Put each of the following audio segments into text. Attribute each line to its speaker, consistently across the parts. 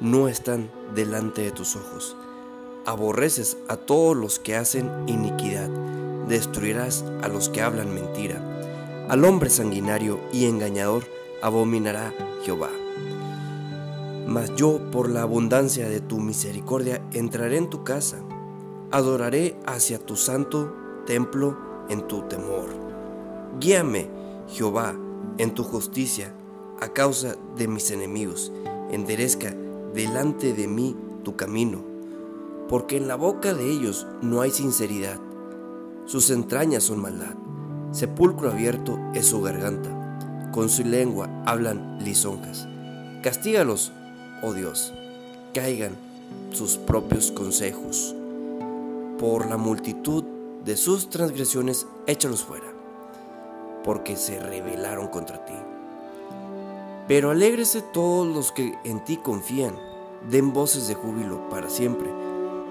Speaker 1: no están delante de tus ojos. Aborreces a todos los que hacen iniquidad, destruirás a los que hablan mentira. Al hombre sanguinario y engañador abominará Jehová. Mas yo, por la abundancia de tu misericordia, entraré en tu casa, adoraré hacia tu santo templo en tu temor. Guíame, Jehová, en tu justicia, a causa de mis enemigos. Enderezca delante de mí tu camino, porque en la boca de ellos no hay sinceridad, sus entrañas son maldad, sepulcro abierto es su garganta, con su lengua hablan lisonjas. Castígalos, oh Dios, caigan sus propios consejos. Por la multitud de sus transgresiones, échalos fuera, porque se rebelaron contra ti. Pero alégrese todos los que en ti confían, den voces de júbilo para siempre,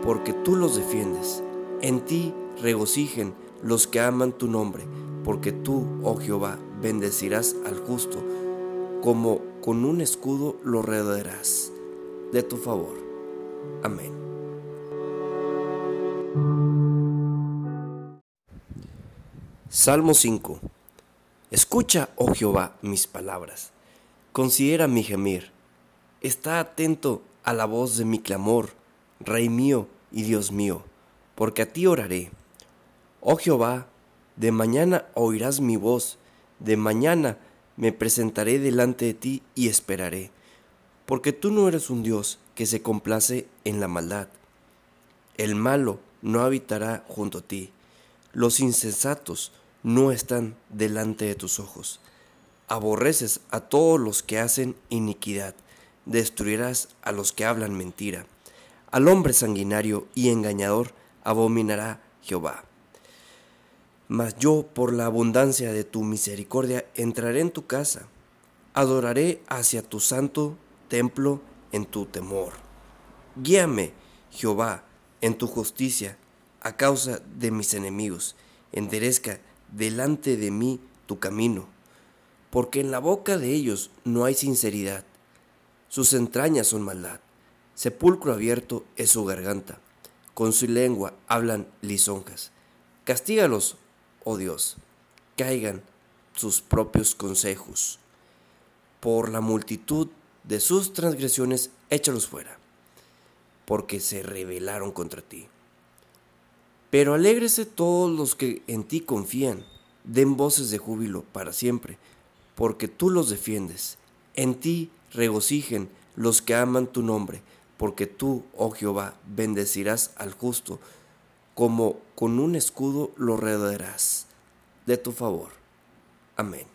Speaker 1: porque tú los defiendes. En ti regocijen los que aman tu nombre, porque tú, oh Jehová, bendecirás al justo, como con un escudo lo rodearás de tu favor. Amén. Salmo 5 Escucha, oh Jehová, mis palabras Considera mi gemir. Está atento a la voz de mi clamor, Rey mío y Dios mío, porque a ti oraré. Oh Jehová, de mañana oirás mi voz, de mañana me presentaré delante de ti y esperaré, porque tú no eres un Dios que se complace en la maldad. El malo no habitará junto a ti, los insensatos no están delante de tus ojos. Aborreces a todos los que hacen iniquidad, destruirás a los que hablan mentira. Al hombre sanguinario y engañador abominará Jehová. Mas yo, por la abundancia de tu misericordia, entraré en tu casa, adoraré hacia tu santo templo en tu temor. Guíame, Jehová, en tu justicia, a causa de mis enemigos, enderezca delante de mí tu camino porque en la boca de ellos no hay sinceridad, sus entrañas son maldad, sepulcro abierto es su garganta, con su lengua hablan lisonjas. Castígalos, oh Dios, caigan sus propios consejos. Por la multitud de sus transgresiones, échalos fuera, porque se rebelaron contra ti. Pero alégrese todos los que en ti confían, den voces de júbilo para siempre porque tú los defiendes. En ti regocijen los que aman tu nombre, porque tú, oh Jehová, bendecirás al justo, como con un escudo lo rodearás de tu favor. Amén.